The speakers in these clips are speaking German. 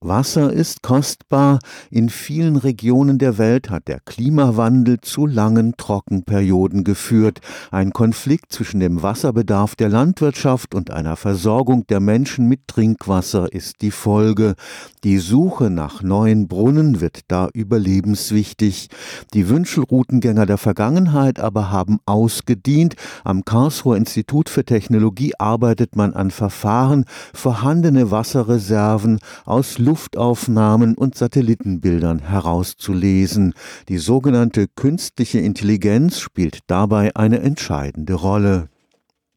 Wasser ist kostbar. In vielen Regionen der Welt hat der Klimawandel zu langen Trockenperioden geführt. Ein Konflikt zwischen dem Wasserbedarf der Landwirtschaft und einer Versorgung der Menschen mit Trinkwasser ist die Folge. Die Suche nach neuen Brunnen wird da überlebenswichtig. Die Wünschelroutengänger der Vergangenheit aber haben ausgedient. Am Karlsruher Institut für Technologie arbeitet man an Verfahren, vorhandene Wasserreserven aus Luftaufnahmen und Satellitenbildern herauszulesen. Die sogenannte künstliche Intelligenz spielt dabei eine entscheidende Rolle.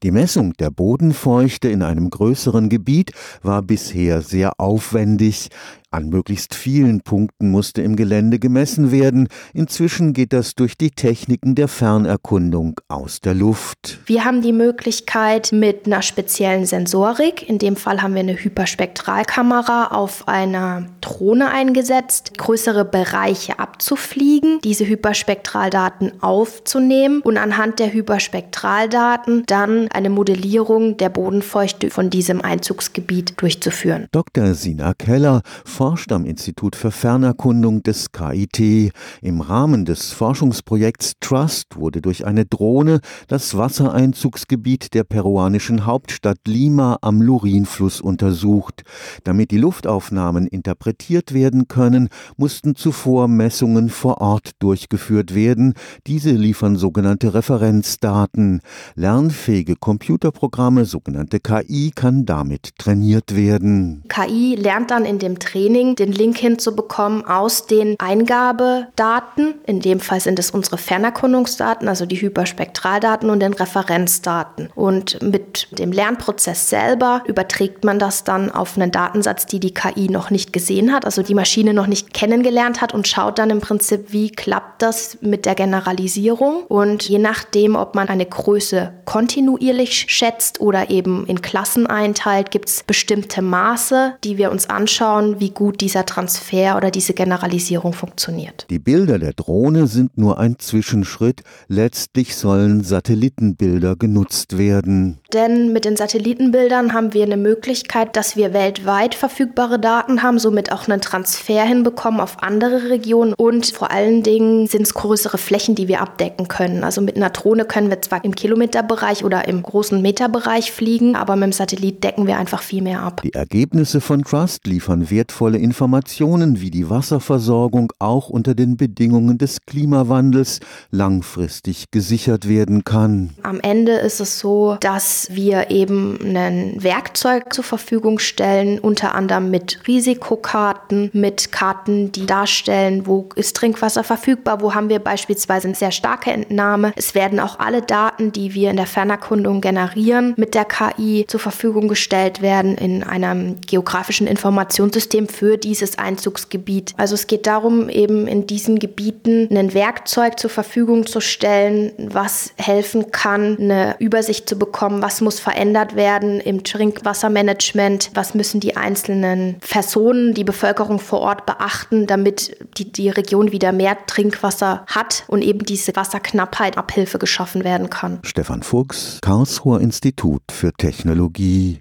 Die Messung der Bodenfeuchte in einem größeren Gebiet war bisher sehr aufwendig. An möglichst vielen Punkten musste im Gelände gemessen werden. Inzwischen geht das durch die Techniken der Fernerkundung aus der Luft. Wir haben die Möglichkeit mit einer speziellen Sensorik, in dem Fall haben wir eine Hyperspektralkamera auf einer Drohne eingesetzt, größere Bereiche abzufliegen, diese Hyperspektraldaten aufzunehmen und anhand der Hyperspektraldaten dann eine Modellierung der Bodenfeuchte von diesem Einzugsgebiet durchzuführen. Dr. Sina Keller forscht am Institut für Fernerkundung des KIT. Im Rahmen des Forschungsprojekts Trust wurde durch eine Drohne das Wassereinzugsgebiet der peruanischen Hauptstadt Lima am Lurinfluss untersucht. Damit die Luftaufnahmen interpretiert werden können, mussten zuvor Messungen vor Ort durchgeführt werden. Diese liefern sogenannte Referenzdaten. Lernfähige Computerprogramme, sogenannte KI, kann damit trainiert werden. KI lernt dann in dem Training Training den Link hinzubekommen aus den Eingabedaten. In dem Fall sind es unsere Fernerkundungsdaten, also die Hyperspektraldaten und den Referenzdaten. Und mit dem Lernprozess selber überträgt man das dann auf einen Datensatz, die die KI noch nicht gesehen hat, also die Maschine noch nicht kennengelernt hat und schaut dann im Prinzip, wie klappt das mit der Generalisierung. Und je nachdem, ob man eine Größe kontinuierlich schätzt oder eben in Klassen einteilt, gibt es bestimmte Maße, die wir uns anschauen, wie gut dieser Transfer oder diese Generalisierung funktioniert. Die Bilder der Drohne sind nur ein Zwischenschritt. Letztlich sollen Satellitenbilder genutzt werden. Denn mit den Satellitenbildern haben wir eine Möglichkeit, dass wir weltweit verfügbare Daten haben, somit auch einen Transfer hinbekommen auf andere Regionen und vor allen Dingen sind es größere Flächen, die wir abdecken können. Also mit einer Drohne können wir zwar im Kilometerbereich oder im großen Meterbereich fliegen, aber mit dem Satellit decken wir einfach viel mehr ab. Die Ergebnisse von Trust liefern wertvolle wertvolle Informationen wie die Wasserversorgung auch unter den Bedingungen des Klimawandels langfristig gesichert werden kann. Am Ende ist es so, dass wir eben ein Werkzeug zur Verfügung stellen, unter anderem mit Risikokarten, mit Karten, die darstellen, wo ist Trinkwasser verfügbar, wo haben wir beispielsweise eine sehr starke Entnahme. Es werden auch alle Daten, die wir in der Fernerkundung generieren, mit der KI zur Verfügung gestellt werden in einem geografischen Informationssystem für dieses Einzugsgebiet. Also es geht darum, eben in diesen Gebieten ein Werkzeug zur Verfügung zu stellen, was helfen kann, eine Übersicht zu bekommen, was muss verändert werden im Trinkwassermanagement, was müssen die einzelnen Personen, die Bevölkerung vor Ort beachten, damit die, die Region wieder mehr Trinkwasser hat und eben diese Wasserknappheit Abhilfe geschaffen werden kann. Stefan Fuchs, Karlsruher Institut für Technologie